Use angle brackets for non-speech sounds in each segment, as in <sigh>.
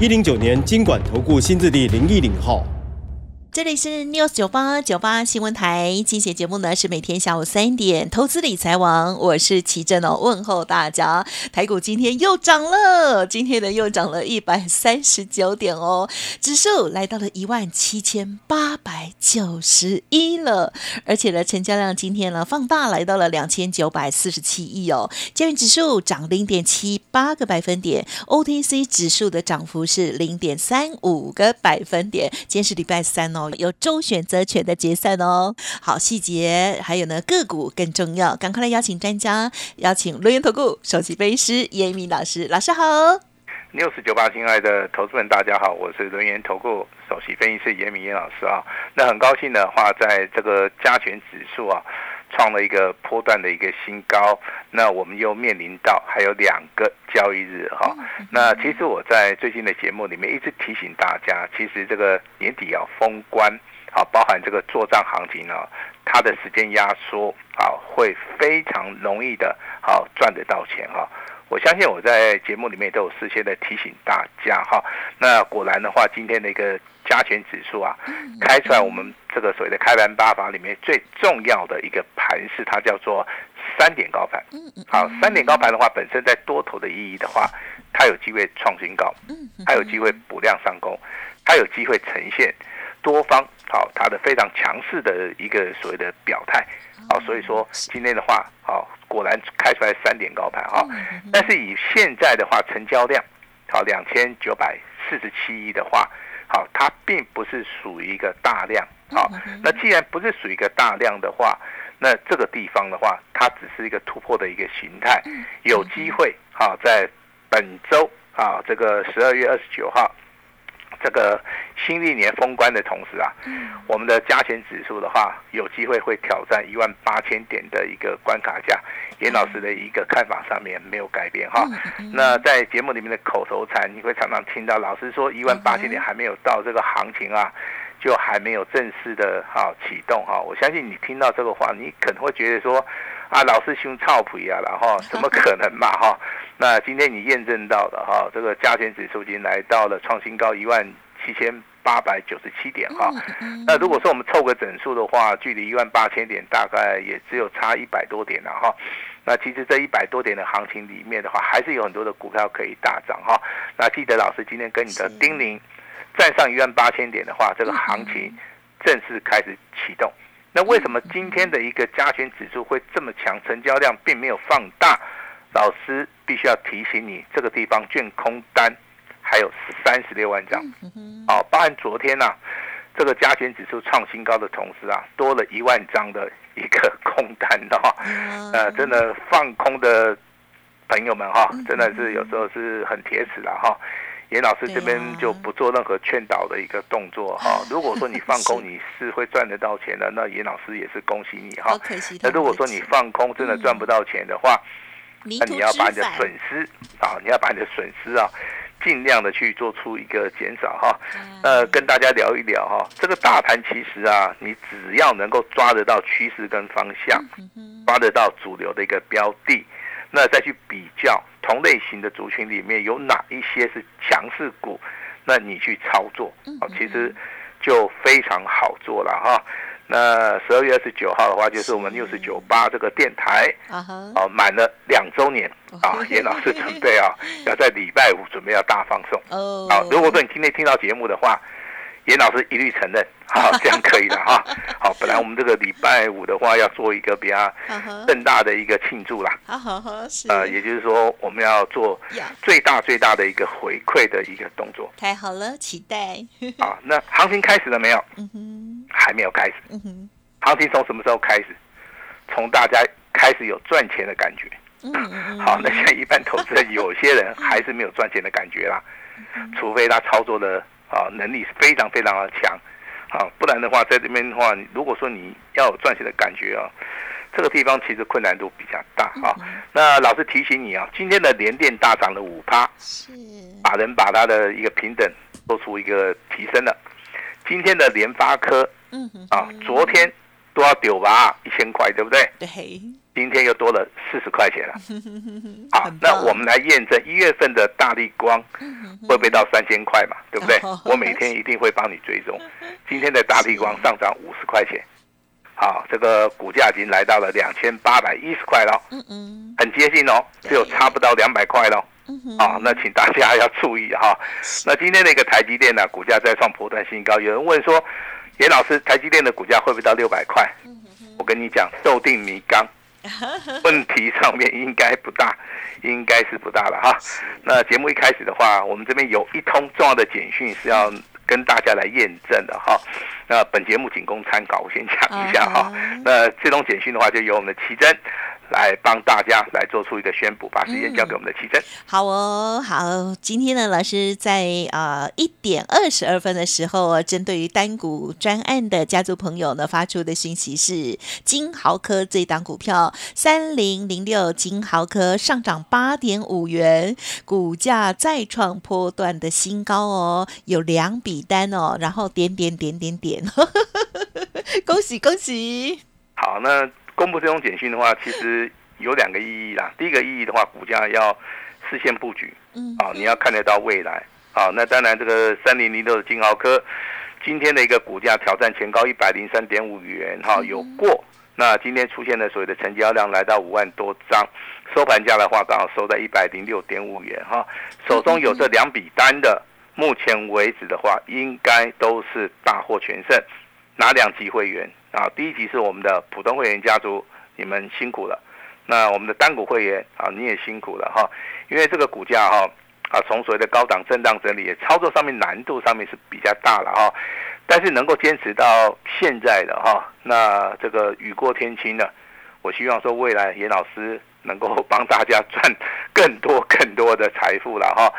一零九年金管投顾新字第零一零号。这里是 News 九八九八新闻台，今天节目呢是每天下午三点，投资理财王，我是奇珍哦，问候大家。台股今天又涨了，今天呢又涨了一百三十九点哦，指数来到了一万七千八百九十一了，而且呢成交量今天呢放大来到了两千九百四十七亿哦，加元指数涨零点七八个百分点，OTC 指数的涨幅是零点三五个百分点，今天是礼拜三哦。有周选择权的结算哦，好细节，还有呢个股更重要，赶快来邀请专家，邀请轮源投顾首席分析师严明老师，老师好。六十九八，亲爱的投资人，大家好，我是轮源投顾首席分析师严明严老师啊。那很高兴的话，在这个加权指数啊。创了一个波段的一个新高，那我们又面临到还有两个交易日哈。那其实我在最近的节目里面一直提醒大家，其实这个年底要封关，好，包含这个做账行情呢，它的时间压缩啊，会非常容易的，好赚得到钱哈。我相信我在节目里面都有事先的提醒大家哈。那果然的话，今天的一个加权指数啊，开出来我们这个所谓的开盘八法里面最重要的一个盘是，它叫做三点高盘。好，三点高盘的话，本身在多头的意义的话，它有机会创新高，它有机会补量上攻，它有机会呈现多方好它的非常强势的一个所谓的表态。好，所以说今天的话，好。果然开出来三点高盘哈，但是以现在的话成交量好两千九百四十七亿的话，好它并不是属于一个大量好，那既然不是属于一个大量的话，那这个地方的话，它只是一个突破的一个形态，有机会好在本周啊这个十二月二十九号。这个新历年封关的同时啊，我们的加权指数的话，有机会会挑战一万八千点的一个关卡价。严老师的一个看法上面没有改变哈。那在节目里面的口头禅，你会常常听到老师说一万八千点还没有到，这个行情啊，就还没有正式的哈启动哈。我相信你听到这个话，你可能会觉得说啊，老师胸操皮啊，然后怎么可能嘛哈？那今天你验证到的哈，这个加权指数已经来到了创新高一万七千八百九十七点哈。那如果说我们凑个整数的话，距离一万八千点大概也只有差一百多点了哈。那其实这一百多点的行情里面的话，还是有很多的股票可以大涨哈。那记得老师今天跟你的叮咛，站上一万八千点的话，这个行情正式开始启动。那为什么今天的一个加权指数会这么强，成交量并没有放大？老师必须要提醒你，这个地方卷空单还有三十六万张，哦，包含昨天呐，这个加权指数创新高的同时啊，多了一万张的一个空单的哈，呃，真的放空的朋友们哈，真的是有时候是很铁齿了哈。严老师这边就不做任何劝导的一个动作哈。如果说你放空 <laughs> 你是会赚得到钱的，那严老师也是恭喜你哈。那如果说你放空真的赚不到钱的话，那你要把你的损失啊，你要把你的损失啊，尽量的去做出一个减少哈。呃，跟大家聊一聊哈，这个大盘其实啊，你只要能够抓得到趋势跟方向，抓得到主流的一个标的，那再去比较同类型的族群里面有哪一些是强势股，那你去操作哦，其实就非常好做了哈。那十二月二十九号的话，就是我们六十九八这个电台啊，哦，满了两周年啊，严老师准备啊，要在礼拜五准备要大放送哦。好，如果说你今天听到节目的话，严老师一律承认，<laughs> 好，这样可以了哈。好，本来我们这个礼拜五的话要做一个比较更大的一个庆祝啦，好好好，呃，也就是说我们要做最大最大的一个回馈的一个动作。太好了，期待。啊，那行情开始了没有？嗯哼。还没有开始，嗯哼行情从什么时候开始？从大家开始有赚钱的感觉，嗯嗯好，那现在一般投资人，有些人还是没有赚钱的感觉啦，除非他操作的啊能力是非常非常的强，啊，不然的话，在这边的话，如果说你要有赚钱的感觉啊，这个地方其实困难度比较大啊。那老师提醒你啊，今天的连电大涨了五趴，是把人把它的一个平等做出一个提升了。今天的联发科嗯哼啊，昨天都要丢吧一千块，对不对？对，今天又多了四十块钱了。<laughs> 好很，棒那我们来验证一月份的大力光会不会到三千块嘛？对不对哦？我每天一定会帮你追踪。<laughs> 今天的大力光上涨五十块钱，好，这个股价已经来到了两千八百一十块了，嗯嗯很接近哦，只有差不到两百块喽。嗯哼，啊，那请大家要注意哈。那今天的一个台积电呢，股价再创波段新高。有人问说，严老师，台积电的股价会不会到六百块？我跟你讲，豆定米缸，<laughs> 问题上面应该不大，应该是不大了哈。那节目一开始的话，我们这边有一通重要的简讯是要跟大家来验证的哈。那本节目仅供参考，我先讲一下哈。那这通简讯的话，就由我们的奇珍来帮大家来做出一个宣布，把时间交给我们的奇珍。好哦，好，今天呢，老师在呃一点二十二分的时候哦，针对于单股专案的家族朋友呢发出的讯息是，金豪科这档股票三零零六金豪科上涨八点五元，股价再创波段的新高哦，有两笔单哦，然后点点点点点，<laughs> 恭喜恭喜！好，那公布这种简讯的话，其实有两个意义啦。第一个意义的话，股价要事先布局，嗯啊，你要看得到未来，啊，那当然这个三零零六的金豪科，今天的一个股价挑战前高一百零三点五元，哈、有过。那今天出现的所谓的成交量来到五万多张，收盘价的话刚好收在一百零六点五元，哈、手中有这两笔单的，目前为止的话，应该都是大获全胜。哪两级会员啊？第一集是我们的普通会员家族，你们辛苦了。那我们的单股会员啊，你也辛苦了哈，因为这个股价哈啊，从所谓的高档震荡整理，操作上面难度上面是比较大了哈。但是能够坚持到现在的哈，那这个雨过天晴的，我希望说未来严老师能够 <laughs> 帮大家赚更多更多的财富了哈。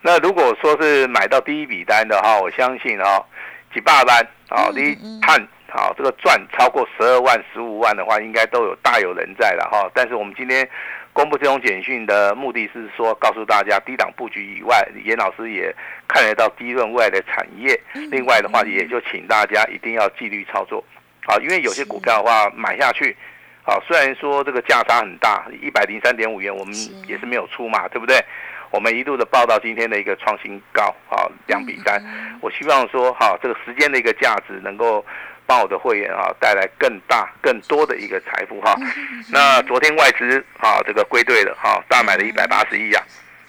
那如果说是买到第一笔单的哈，我相信哈，几百万啊，你看好这个赚超过十二万、十五万的话，应该都有大有人在了哈。但是我们今天公布这种简讯的目的是说，告诉大家低档布局以外，严老师也看得到低润未来的产业。另外的话，也就请大家一定要纪律操作啊，因为有些股票的话买下去。好，虽然说这个价差很大，一百零三点五元，我们也是没有出嘛，对不对？我们一路的报到今天的一个创新高，啊，两比三。我希望说，哈，这个时间的一个价值能够帮我的会员啊带来更大、更多的一个财富哈。那昨天外资啊这个归队了，哈，大买了一百八十亿啊，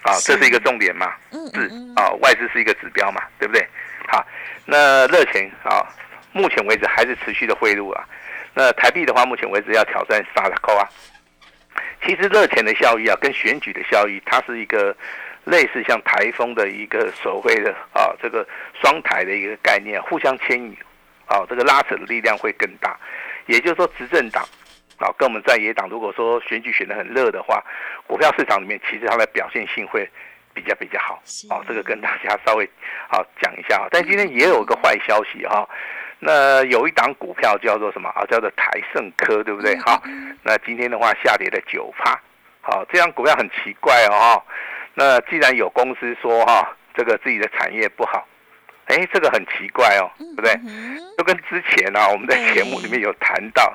啊，这是一个重点嘛，是啊，外资是一个指标嘛，对不对？好，那热钱啊，目前为止还是持续的汇入啊。那台币的话，目前为止要挑战三十扣啊。其实热钱的效益啊，跟选举的效益，它是一个类似像台风的一个所谓的啊这个双台的一个概念，互相牵引啊，这个拉扯的力量会更大。也就是说，执政党啊跟我们在野党，如果说选举选得很热的话，股票市场里面其实它的表现性会比较比较好。哦，这个跟大家稍微好讲一下。但今天也有一个坏消息哈。那有一档股票叫做什么啊？叫做台盛科，对不对？好，那今天的话下跌了九趴，好，这样股票很奇怪哦。那既然有公司说哈，这个自己的产业不好，哎，这个很奇怪哦，对不对？就跟之前啊，我们在节目里面有谈到，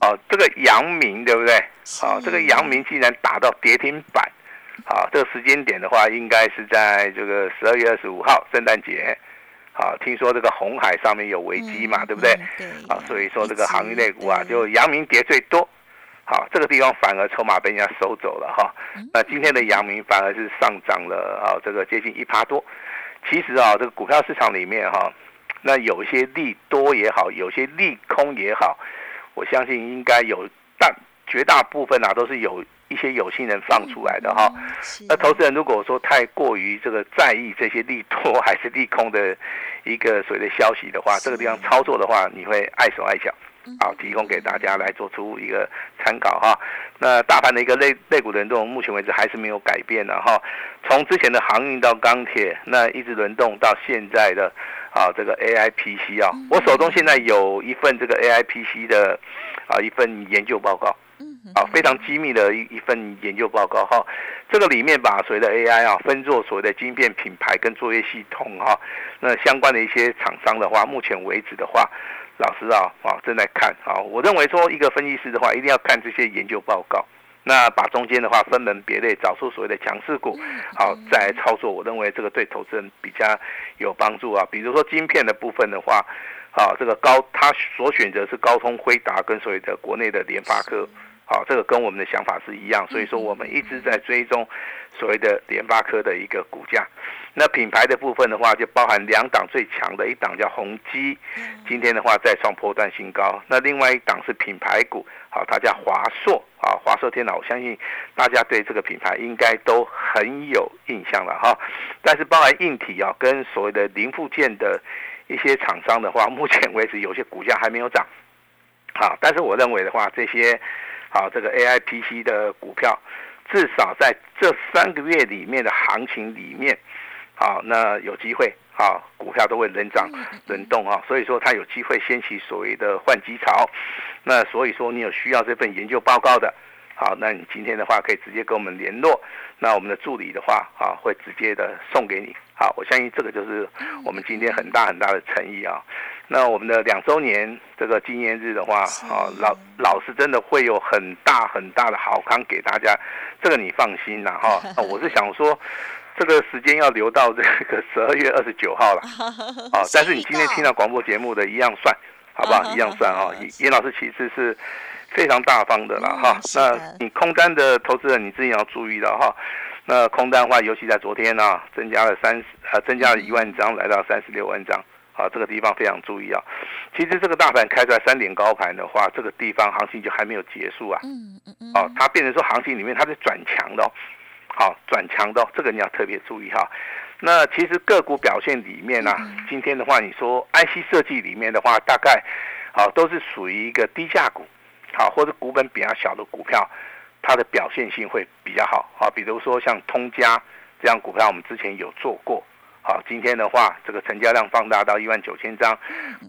哦，这个阳明对不对？好，这个阳明竟然打到跌停板，好，这个时间点的话，应该是在这个十二月二十五号，圣诞节。啊，听说这个红海上面有危机嘛，对不对？对。啊，所以说这个航运类股啊，就阳明跌最多。好，这个地方反而筹码被人家收走了哈。那今天的阳明反而是上涨了啊，这个接近一趴多。其实啊，这个股票市场里面哈，那有一些利多也好，有些利空也好，我相信应该有，但绝大部分啊都是有。一些有心人放出来的哈，那投资人如果说太过于这个在意这些利多还是利空的一个所谓的消息的话，这个地方操作的话，你会碍手碍脚。好，提供给大家来做出一个参考哈。那大盘的一个类类股轮动，目前为止还是没有改变的哈。从之前的航运到钢铁，那一直轮动到现在的啊这个 AIPC 啊，我手中现在有一份这个 AIPC 的啊一份研究报告。啊，非常机密的一一份研究报告哈，这个里面把所谓的 AI 啊分作所谓的晶片品牌跟作业系统哈，那相关的一些厂商的话，目前为止的话，老师啊啊正在看啊，我认为说一个分析师的话，一定要看这些研究报告，那把中间的话分门别类，找出所谓的强势股，好再操作，我认为这个对投资人比较有帮助啊。比如说晶片的部分的话，啊这个高他所选择是高通、辉达跟所谓的国内的联发科。好，这个跟我们的想法是一样，所以说我们一直在追踪所谓的联发科的一个股价。那品牌的部分的话，就包含两档最强的一档叫宏基，今天的话再创破断新高。那另外一档是品牌股，好，它叫华硕，啊，华硕电脑，我相信大家对这个品牌应该都很有印象了哈。但是包含硬体啊，跟所谓的零附件的一些厂商的话，<laughs> 目前为止有些股价还没有涨。好，但是我认为的话，这些。好，这个 A I P C 的股票，至少在这三个月里面的行情里面，好，那有机会，好，股票都会轮涨轮动啊，所以说它有机会掀起所谓的换机潮。那所以说你有需要这份研究报告的，好，那你今天的话可以直接跟我们联络，那我们的助理的话，啊，会直接的送给你。好，我相信这个就是我们今天很大很大的诚意啊。那我们的两周年这个纪念日的话，啊，老老师真的会有很大很大的好康给大家，这个你放心啦哈。我是想说，这个时间要留到这个十二月二十九号了，<laughs> 啊，但是你今天听到广播节目的一样算，好不好？一样算啊。严老师其实是非常大方的了哈。那你空单的投资人，你自己要注意了哈。那空单的话，尤其在昨天呢，增加了三十，呃，增加了一万张，来到三十六万张。啊，这个地方非常注意啊！其实这个大盘开出来三点高盘的话，这个地方行情就还没有结束啊。嗯嗯嗯。哦，它变成说行情里面它是转强的，好转强的，这个你要特别注意哈。那其实个股表现里面呢，今天的话，你说 IC 设计里面的话，大概好都是属于一个低价股，好或者股本比较小的股票，它的表现性会比较好。好，比如说像通家这样股票，我们之前有做过。好，今天的话，这个成交量放大到一万九千张，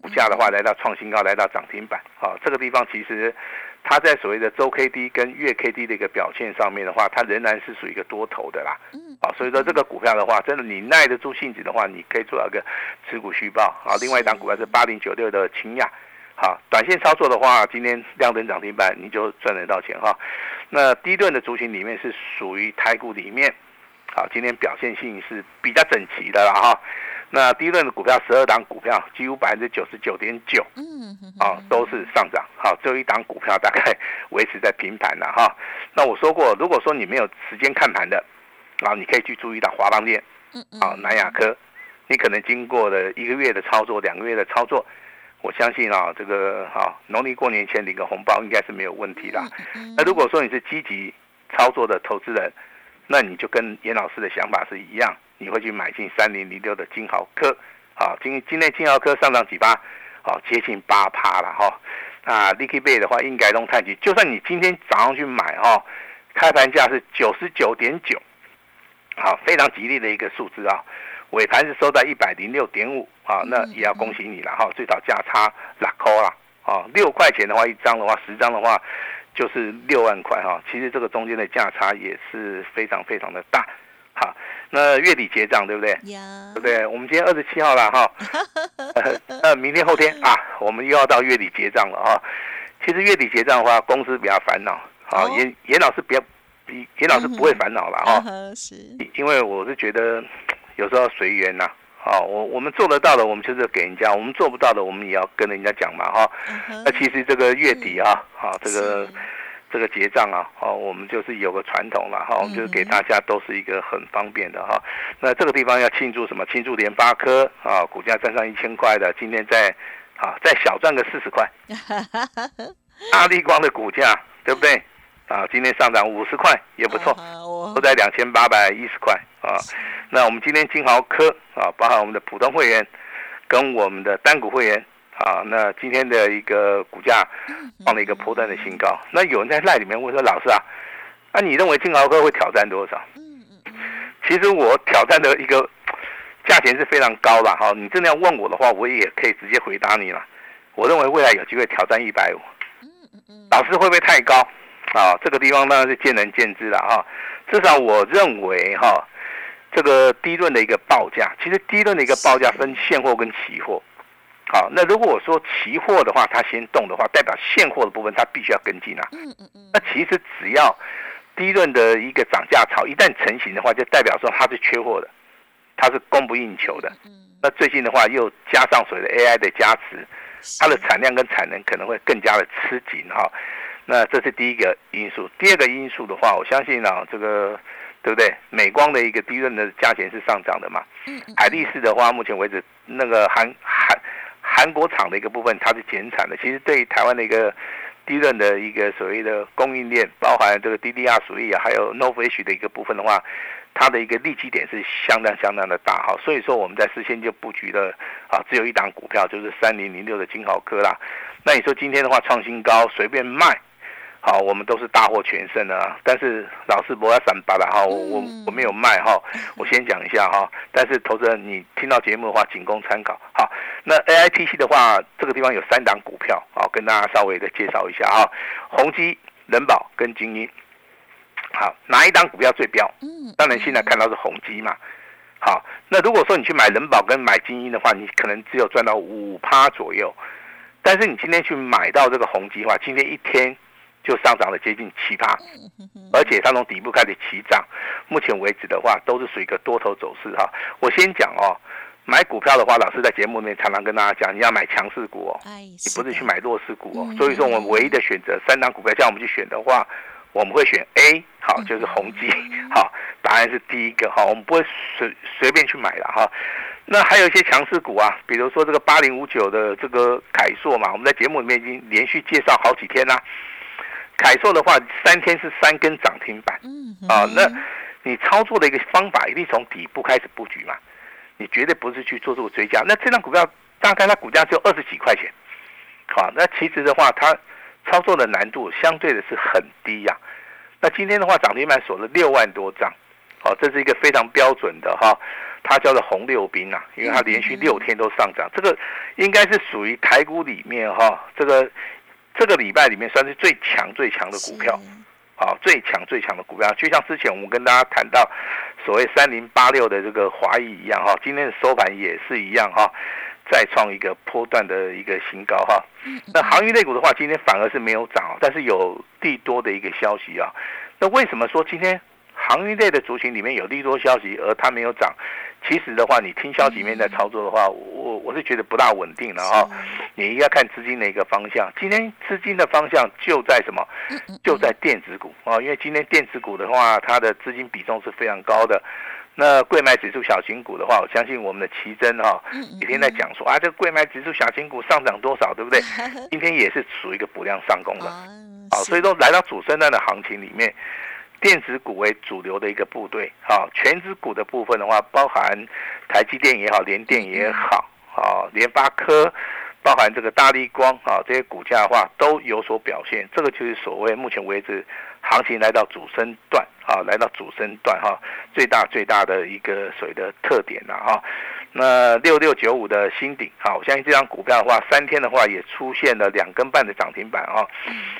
股价的话来到创新高，来到涨停板。好，这个地方其实它在所谓的周 K D 跟月 K D 的一个表现上面的话，它仍然是属于一个多头的啦。嗯。好，所以说这个股票的话，真的你耐得住性子的话，你可以做到一个持股续报。好，另外一档股票是八零九六的清亚。好，短线操作的话，今天亮灯涨停板，你就赚得到钱哈。那低段的族群里面是属于台股里面。好，今天表现性是比较整齐的了哈。那第一轮的股票，十二档股票，几乎百分之九十九点九，嗯，啊，都是上涨。好，只有一档股票大概维持在平盘了哈。那我说过，如果说你没有时间看盘的，啊，你可以去注意到华邦电，嗯嗯，啊，南亚科，你可能经过了一个月的操作，两个月的操作，我相信啊，这个啊，农历过年前领个红包应该是没有问题的。那如果说你是积极操作的投资人，那你就跟严老师的想法是一样，你会去买进三零零六的金豪科，好，今今天金豪科上涨几八，好，接近八趴了哈。啊，Licky Bay 的话应该弄太极，就算你今天早上去买哈，开盘价是九十九点九，好，非常吉利的一个数字啊。尾盘是收在一百零六点五，啊，那也要恭喜你了哈，最早价差拉扣啦，啊，六块钱的话一张的话，十张的话。就是六万块哈，其实这个中间的价差也是非常非常的大，好，那月底结账对不对？对不对？我们今天二十七号了哈，<laughs> 呃，明天后天啊，我们又要到月底结账了哈。其实月底结账的话，公司比较烦恼，好，严严老师比较，严老师不会烦恼了哈，是，因为我是觉得有时候随缘呐。好，我我们做得到的，我们就是给人家；我们做不到的，我们也要跟人家讲嘛，哈。那其实这个月底啊，好，这个这个结账啊，哦，我们就是有个传统了，哈，就是给大家都是一个很方便的哈。那这个地方要庆祝什么？庆祝联发科啊，股价站上一千块的，今天再啊再小赚个四十块。<laughs> 大立光的股价对不对？啊，今天上涨五十块也不错，都在两千八百一十块啊。那我们今天金豪科啊，包含我们的普通会员跟我们的单股会员啊，那今天的一个股价创了一个波段的新高。那有人在赖里面问说，老师啊，那你认为金豪科会挑战多少？其实我挑战的一个价钱是非常高了哈。你真的要问我的话，我也可以直接回答你了。我认为未来有机会挑战一百五。老师会不会太高？啊，这个地方当然是见仁见智了哈。至少我认为哈，这个低论的一个报价，其实低论的一个报价分现货跟期货。好，那如果我说期货的话，它先动的话，代表现货的部分它必须要跟进啊。嗯嗯嗯。那其实只要低论的一个涨价潮一旦成型的话，就代表说它是缺货的，它是供不应求的。嗯。那最近的话又加上所谓的 AI 的加持，它的产量跟产能可能会更加的吃紧哈。那这是第一个因素。第二个因素的话，我相信啊，这个对不对？美光的一个低润的价钱是上涨的嘛。嗯。海力士的话，目前为止那个韩韩。韩国厂的一个部分，它是减产的。其实对台湾的一个低润的一个所谓的供应链，包含这个 DDR 属意啊，还有 n o v h 的一个部分的话，它的一个利基点是相当相当的大哈。所以说我们在事先就布局了啊，只有一档股票就是三零零六的金豪科啦。那你说今天的话创新高，随便卖。好，我们都是大获全胜啊！但是老师不要散巴了哈，我我我没有卖哈，我先讲一下哈。但是投资人，你听到节目的话，仅供参考。好，那 A I T C 的话，这个地方有三档股票，好，跟大家稍微的介绍一下哈。宏基、人保跟精英。好，哪一档股票最标？嗯，当然现在看到是宏基嘛。好，那如果说你去买人保跟买精英的话，你可能只有赚到五趴左右。但是你今天去买到这个宏基的话，今天一天。就上涨了接近七八，而且它从底部开始起涨，目前为止的话都是属于一个多头走势哈。我先讲哦，买股票的话，老师在节目里面常常跟大家讲，你要买强势股哦，你不是去买弱势股哦。所以说，我们唯一的选择三档股票，叫我们去选的话，我们会选 A，好，就是宏基，好，答案是第一个哈，我们不会随随便去买了哈。那还有一些强势股啊，比如说这个八零五九的这个凯硕嘛，我们在节目里面已经连续介绍好几天啦。凯硕的话，三天是三根涨停板，啊，那你操作的一个方法一定从底部开始布局嘛，你绝对不是去做这个追加。那这张股票大概它股价只有二十几块钱，好，那其实的话，它操作的难度相对的是很低呀。那今天的话，涨停板锁了六万多张，哦，这是一个非常标准的哈，它叫做红六兵啊，因为它连续六天都上涨，这个应该是属于台股里面哈，这个。这个礼拜里面算是最强最强的股票，啊，最强最强的股票，就像之前我们跟大家谈到所谓三零八六的这个华谊一样哈，今天的收盘也是一样哈，再创一个波段的一个新高哈。那航运类股的话，今天反而是没有涨，但是有利多的一个消息啊。那为什么说今天航运类的族群里面有利多消息，而它没有涨？其实的话，你听消息面在操作的话，我我是觉得不大稳定了哈。你应该看资金的一个方向。今天资金的方向就在什么？就在电子股啊，因为今天电子股的话，它的资金比重是非常高的。那贵买指数小型股的话，我相信我们的奇珍哈，每天在讲说啊，这个贵买指数小型股上涨多少，对不对？<laughs> 今天也是属于一个补量上攻的，好，所以说来到主升段的行情里面。电子股为主流的一个部队，好，全指股的部分的话，包含台积电也好，联电也好，啊，联发科，包含这个大力光啊，这些股价的话都有所表现。这个就是所谓目前为止行情来到主升段啊，来到主升段哈，最大最大的一个所谓的特点了哈。那六六九五的新顶，好，我相信这张股票的话，三天的话也出现了两根半的涨停板啊。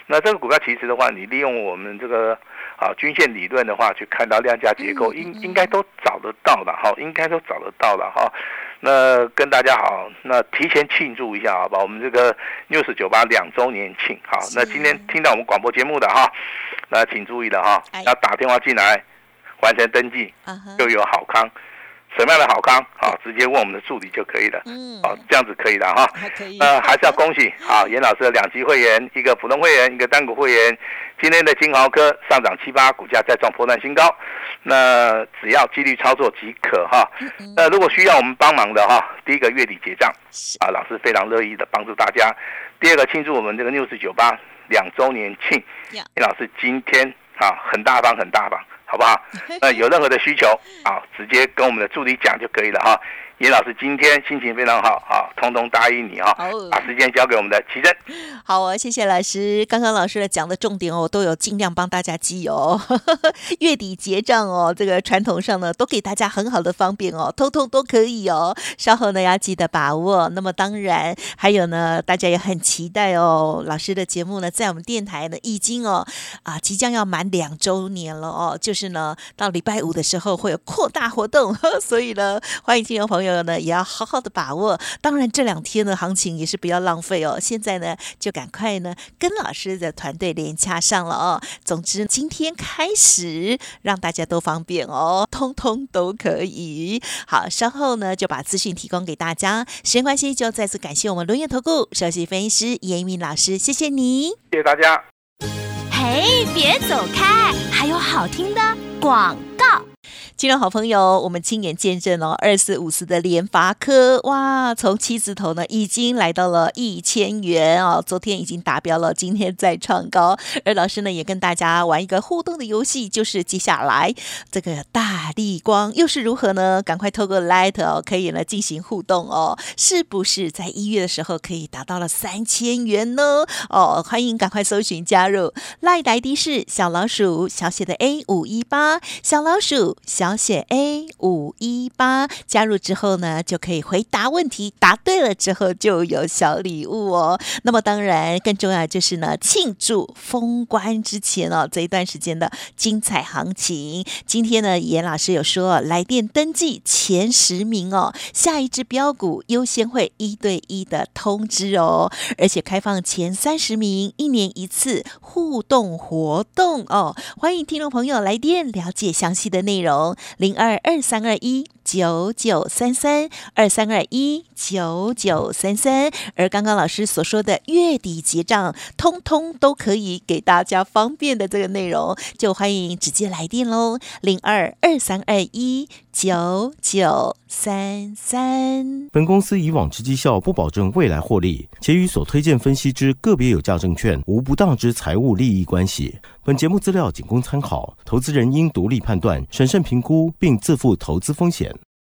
那这个股票其实的话，你利用我们这个啊均线理论的话，去看到量价结构，应应该都找得到了哈，应该都找得到了哈。那跟大家好，那提前庆祝一下好吧？我们这个 news 九八两周年庆，好，那今天听到我们广播节目的哈，那请注意了哈，要打电话进来完成登记，就有好康。什么样的好康啊？直接问我们的助理就可以了。嗯，好，这样子可以的哈。还可以。呃，还是要恭喜 <laughs> 啊，严老师的两级会员，一个普通会员，一个单股会员。今天的金豪科上涨七八，股价再创破断新高。那只要纪律操作即可哈。那如果需要我们帮忙的哈，第一个月底结账啊，老师非常乐意的帮助大家。第二个庆祝我们这个六四九八两周年庆，严老师今天啊很大方很大方。好不好？<laughs> 那有任何的需求啊，直接跟我们的助理讲就可以了哈。严老师今天心情非常好啊，通通答应你啊，把时间交给我们的奇珍。好哦，谢谢老师。刚刚老师的讲的重点哦，都有尽量帮大家记哦。<laughs> 月底结账哦，这个传统上呢，都给大家很好的方便哦，通通都可以哦。稍后呢要记得把握。那么当然还有呢，大家也很期待哦。老师的节目呢，在我们电台呢已经哦啊即将要满两周年了哦，就是呢到礼拜五的时候会有扩大活动，<laughs> 所以呢欢迎听众朋友。有呢，也要好好的把握。当然，这两天的行情也是不要浪费哦。现在呢，就赶快呢跟老师的团队连洽上了哦。总之，今天开始让大家都方便哦，<laughs> 通通都可以。好，稍后呢就把资讯提供给大家。时间关系，就再次感谢我们轮眼投顾首席分析师严敏老师，谢谢你，谢谢大家。嘿，别走开，还有好听的广告。听众好朋友，我们亲眼见证哦，二四五四的联发科哇，从七字头呢已经来到了一千元哦，昨天已经达标了，今天再创高。而老师呢也跟大家玩一个互动的游戏，就是接下来这个大力光又是如何呢？赶快透过 Light 哦，可以呢进行互动哦，是不是在一月的时候可以达到了三千元呢？哦，欢迎赶快搜寻加入 Light ID 是小老鼠小写的 A 五一八小老鼠小。小写 A 五一八加入之后呢，就可以回答问题，答对了之后就有小礼物哦。那么当然更重要就是呢，庆祝封关之前哦这一段时间的精彩行情。今天呢，严老师有说来电登记前十名哦，下一支标股优先会一对一的通知哦，而且开放前三十名一年一次互动活动哦，欢迎听众朋友来电了解详细的内容。零二二三二一。九九三三二三二一九九三三，而刚刚老师所说的月底结账，通通都可以给大家方便的这个内容，就欢迎直接来电喽，零二二三二一九九三三。本公司以往之绩效不保证未来获利，且与所推荐分析之个别有价证券无不当之财务利益关系。本节目资料仅供参考，投资人应独立判断、审慎评估，并自负投资风险。